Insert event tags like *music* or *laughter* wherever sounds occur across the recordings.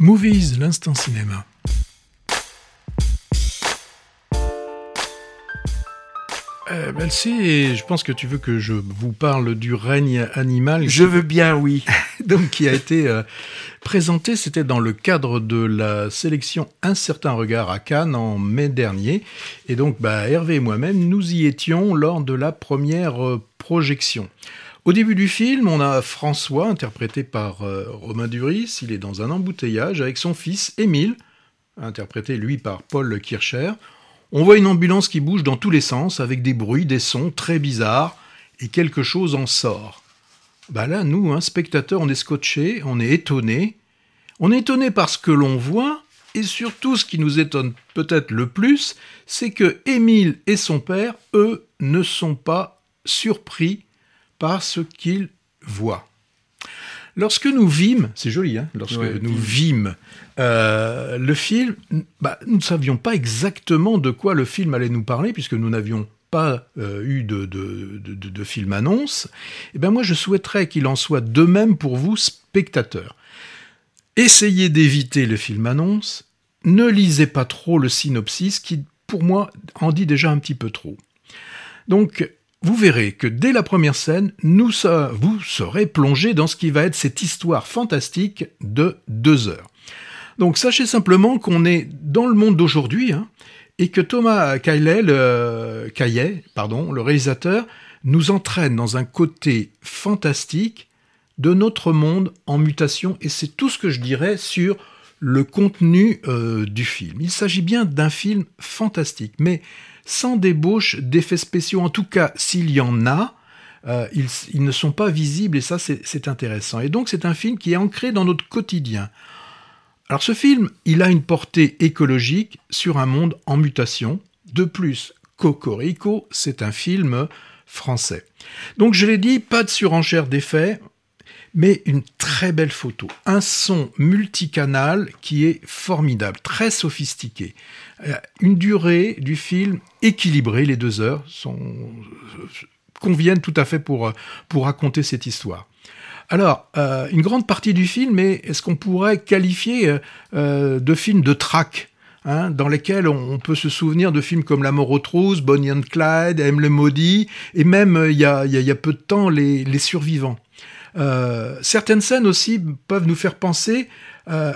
Movies, l'instant cinéma. Euh, je pense que tu veux que je vous parle du règne animal. Je veux bien, oui. *laughs* Donc, qui a été euh, présenté, c'était dans le cadre de la sélection Un certain regard à Cannes en mai dernier. Et donc, bah, Hervé et moi-même, nous y étions lors de la première euh, projection. Au début du film, on a François, interprété par euh, Romain Duris. Il est dans un embouteillage avec son fils Émile, interprété lui par Paul Kircher. On voit une ambulance qui bouge dans tous les sens, avec des bruits, des sons très bizarres, et quelque chose en sort. Bah là, nous, un spectateur, on est scotché, on est étonné. On est étonné par ce que l'on voit, et surtout ce qui nous étonne peut-être le plus, c'est que Émile et son père, eux, ne sont pas surpris par ce qu'ils voient. Lorsque nous vîmes, c'est joli, hein, lorsque Ouais, nous vîmes. euh, le film, bah, nous ne savions pas exactement de quoi le film allait nous parler, puisque nous n'avions pas euh, eu de, de, de, de- de film annonce. Et ben moi, je souhaiterais qu'il en soit de même pour vous, spectateurs. Essayez d'éviter le film annonce. Ne lisez pas trop le synopsis, qui, pour moi, en dit déjà un petit peu trop. Donc, vous verrez que dès la première scène, nous, vous serez plongé dans ce qui va être cette histoire fantastique de deux heures. Donc, sachez simplement qu'on est dans le monde d'aujourd'hui, hein, et que Thomas le, Caillet, le réalisateur, nous entraîne dans un côté fantastique de notre monde en mutation, et c'est tout ce que je dirais sur le contenu euh, du film. Il s'agit bien d'un film fantastique, mais sans débauche d'effets spéciaux. En tout cas, s'il y en a, euh, ils, ils ne sont pas visibles, et ça, c'est intéressant. Et donc, c'est un film qui est ancré dans notre quotidien. Alors, ce film, il a une portée écologique sur un monde en mutation. De plus, Cocorico, c'est un film français. Donc, je l'ai dit, pas de surenchère d'effets, mais une très belle photo. Un son multicanal qui est formidable, très sophistiqué. Euh, Une durée du film équilibrée, les deux heures sont, conviennent tout à fait pour, pour raconter cette histoire. Alors, euh, une grande partie du film est, est ce qu'on pourrait qualifier euh, euh, de film de traque, hein, dans lesquels on, peut se souvenir de films comme La mort aux trousses, Bonnie and Clyde, M. le maudit, et même il y, a, y y a peu de temps, Les, les survivants. Euh, certaines scènes aussi peuvent nous faire penser euh,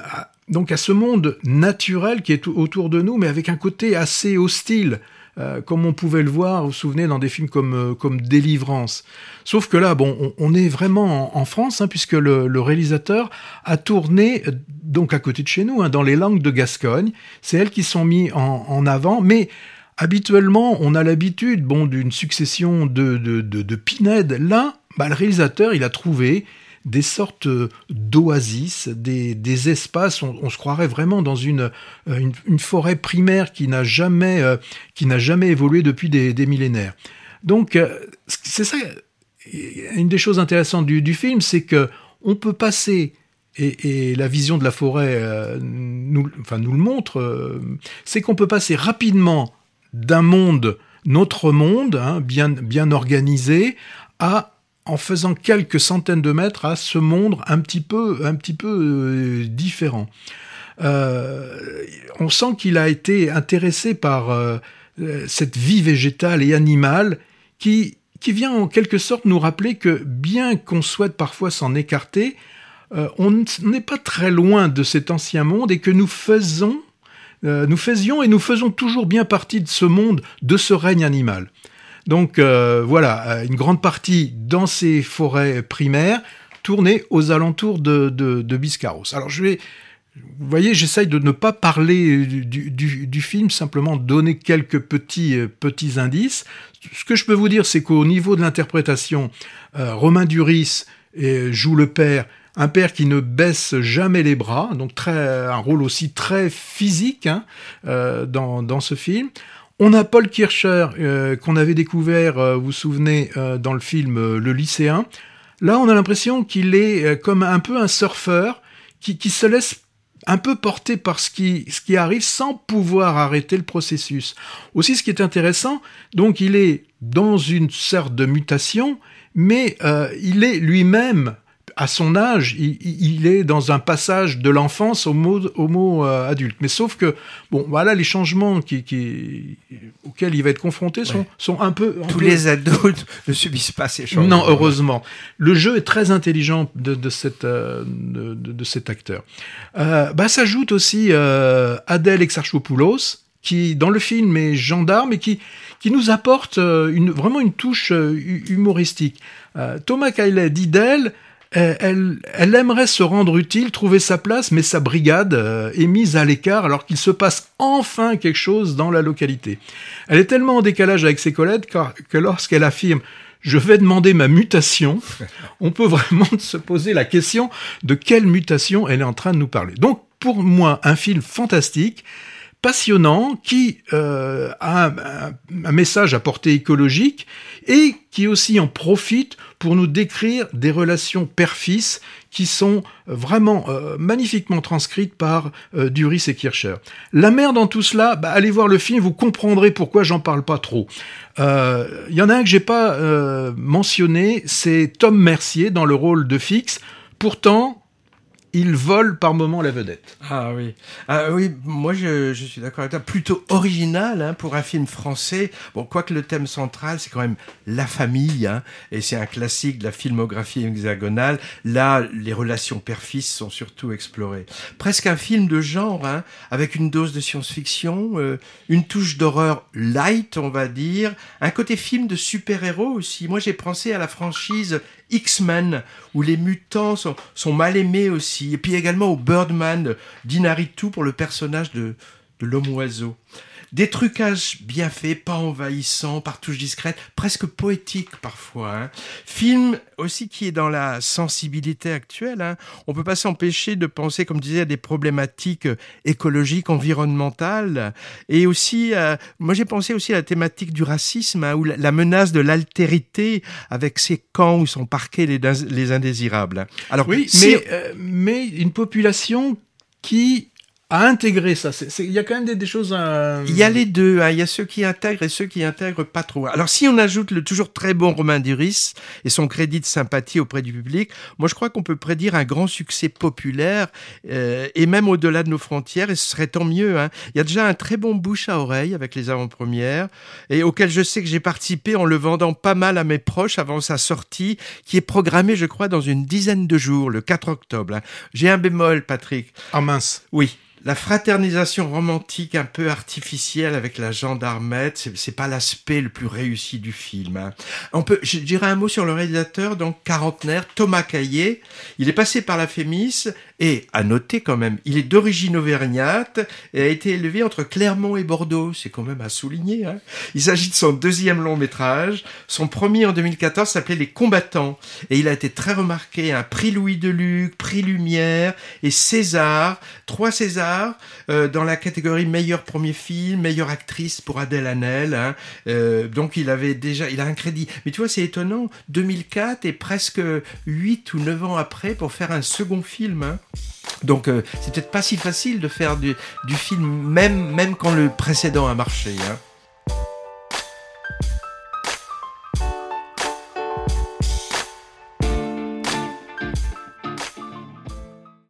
donc à ce monde naturel qui est autour de nous, mais avec un côté assez hostile, euh, comme on pouvait le voir, vous vous souvenez, dans des films comme, euh, comme Délivrance. Sauf que là, bon, on, est vraiment en, France, hein, puisque le, le réalisateur a tourné, euh, donc à côté de chez nous, hein, dans les langues de Gascogne. C'est elles qui sont mises en, avant, mais habituellement, on a l'habitude, bon, d'une succession de, de, de, de pinèdes. Là, bah, le réalisateur, il a trouvé des sortes euh, d'oasis, des, des espaces, on, se croirait vraiment dans une, euh, une, une forêt primaire qui n'a jamais, euh, qui n'a jamais évolué depuis des, des millénaires. Donc, c'est ça, une des choses intéressantes du, du film, c'est que on peut passer et, et la vision de la forêt nous, enfin, nous le montre, c'est qu'on peut passer rapidement d'un monde, notre monde, hein, bien, bien organisé, à en faisant quelques centaines de mètres à ce monde un petit peu, un petit peu euh, différent. Euh, on sent qu'il a été intéressé par euh, cette vie végétale et animale qui, vient en quelque sorte nous rappeler que bien qu'on souhaite parfois s'en écarter, on n'est pas très loin de cet ancien monde et que nous faisons, nous faisions et nous faisons toujours bien partie de ce monde, de ce règne animal. Donc euh, voilà, euh, une grande partie dans ces forêts primaires tournée aux alentours de, Biscarros. Alors je vais, vous voyez, j'essaye de ne pas parler du, film, simplement donner quelques petits, euh, petits indices. Ce que je peux vous dire, c'est qu'au niveau de l'interprétation, Romain Duris joue le père, un père qui ne baisse jamais les bras, donc un rôle aussi très physique hein, dans ce film. On a Paul Kircher, euh, qu'on avait découvert, euh, vous vous souvenez, euh, dans le film Le lycéen. Là, on a l'impression qu'il est comme un peu un surfeur qui, qui se laisse un peu porter par ce qui, ce qui arrive sans pouvoir arrêter le processus. Aussi, ce qui est intéressant, donc il est dans une sorte de mutation, mais il est lui-même à son âge, il, est dans un passage de l'enfance au mot, au mot euh, adulte. Mais sauf que, bon, voilà, les changements qui, qui, auxquels il va être confronté sont, sont un peu... Tous les adultes *laughs* ne subissent pas ces changements. Non, heureusement. Le jeu est très intelligent de, de, cette, euh, de, de, cet acteur. Euh, bah, s'ajoute aussi euh, Adèle Exarchopoulos, qui dans le film est gendarme et qui, qui nous apporte une, vraiment une touche humoristique. Thomas Kylie dit d'elle elle, elle, aimerait se rendre utile, trouver sa place, mais sa brigade euh, est mise à l'écart alors qu'il se passe enfin quelque chose dans la localité. Elle est tellement en décalage avec ses collègues que lorsqu'elle affirme je vais demander ma mutation, *laughs* on peut vraiment se poser la question de quelle mutation elle est en train de nous parler. Donc pour moi, un film fantastique, passionnant, qui euh, a un, message à portée écologique et qui aussi en profite pour nous décrire des relations père-fils qui sont vraiment euh, magnifiquement transcrites par euh, Duris et Kircher. La mère dans tout cela, bah, allez voir le film, vous comprendrez pourquoi j'en parle pas trop. Il euh, y en a un que j'ai pas mentionné, c'est Tom Mercier dans le rôle de Fix. Pourtant, il vole par moment la vedette. Ah oui, ah oui, moi je, je suis d'accord avec toi. Plutôt original hein, pour un film français. Bon, quoique le thème central, c'est quand même la famille, hein, et c'est un classique de la filmographie hexagonale. Là, les relations père-fils sont surtout explorées. Presque un film de genre, hein, avec une dose de science-fiction, euh, une touche d'horreur light, on va dire, un côté film de super-héros aussi. Moi, j'ai pensé à la franchise X-Men, où les mutants sont, mal aimés aussi. Et puis également au Birdman d'Inaritu pour le personnage de, de l'homme-oiseau. Des trucages bien faits, pas envahissants, par touches discrètes, presque poétiques parfois. Hein. Film aussi qui est dans la sensibilité actuelle. Hein. On peut pas s'empêcher de penser, comme disais, à des problématiques écologiques, environnementales, et aussi, euh, moi j'ai pensé aussi à la thématique du racisme, hein, ou la, menace de l'altérité avec ces camps où sont parqués les, les indésirables. Alors oui, mais, euh, mais une population qui à intégrer ça. Il y a quand même des, choses. Il y a les deux. Hein. Il y a ceux qui intègrent et ceux qui intègrent pas trop. Alors si on ajoute le toujours très bon Romain Duris et son crédit de sympathie auprès du public, moi je crois qu'on peut prédire un grand succès populaire euh, et même au-delà de nos frontières. Et ce serait tant mieux. Hein. Il y a déjà un très bon bouche à oreille avec les avant-premières et auquel je sais que j'ai participé en le vendant pas mal à mes proches avant sa sortie, qui est programmée, je crois, dans une dizaine de jours, le 4 octobre. Hein. J'ai un bémol, Patrick. Ah mince. Oui la fraternisation romantique un peu artificielle avec la gendarmette, c'est pas l'aspect le plus réussi du film. Hein. On peut, je dirais un mot sur le réalisateur, donc quarantenaire, Thomas Caillé. Il est passé par la Fémis et, à noter quand même, il est d'origine auvergnate et a été élevé entre Clermont et Bordeaux. C'est quand même à souligner. Hein. Il s'agit de son deuxième long métrage. Son premier en 2014 s'appelait Les Combattants et il a été très remarqué. Un prix Louis Deluc, prix Lumière et César, trois Césars euh, dans la catégorie meilleur premier film, meilleure actrice pour Adèle Hanel. Hein. Euh, donc il avait déjà, il a un crédit. Mais tu vois, c'est étonnant. 2004 et presque 8 ou 9 ans après pour faire un second film. Hein. Donc euh, c'est peut-être pas si facile de faire du, film même, même quand le précédent a marché. Hein.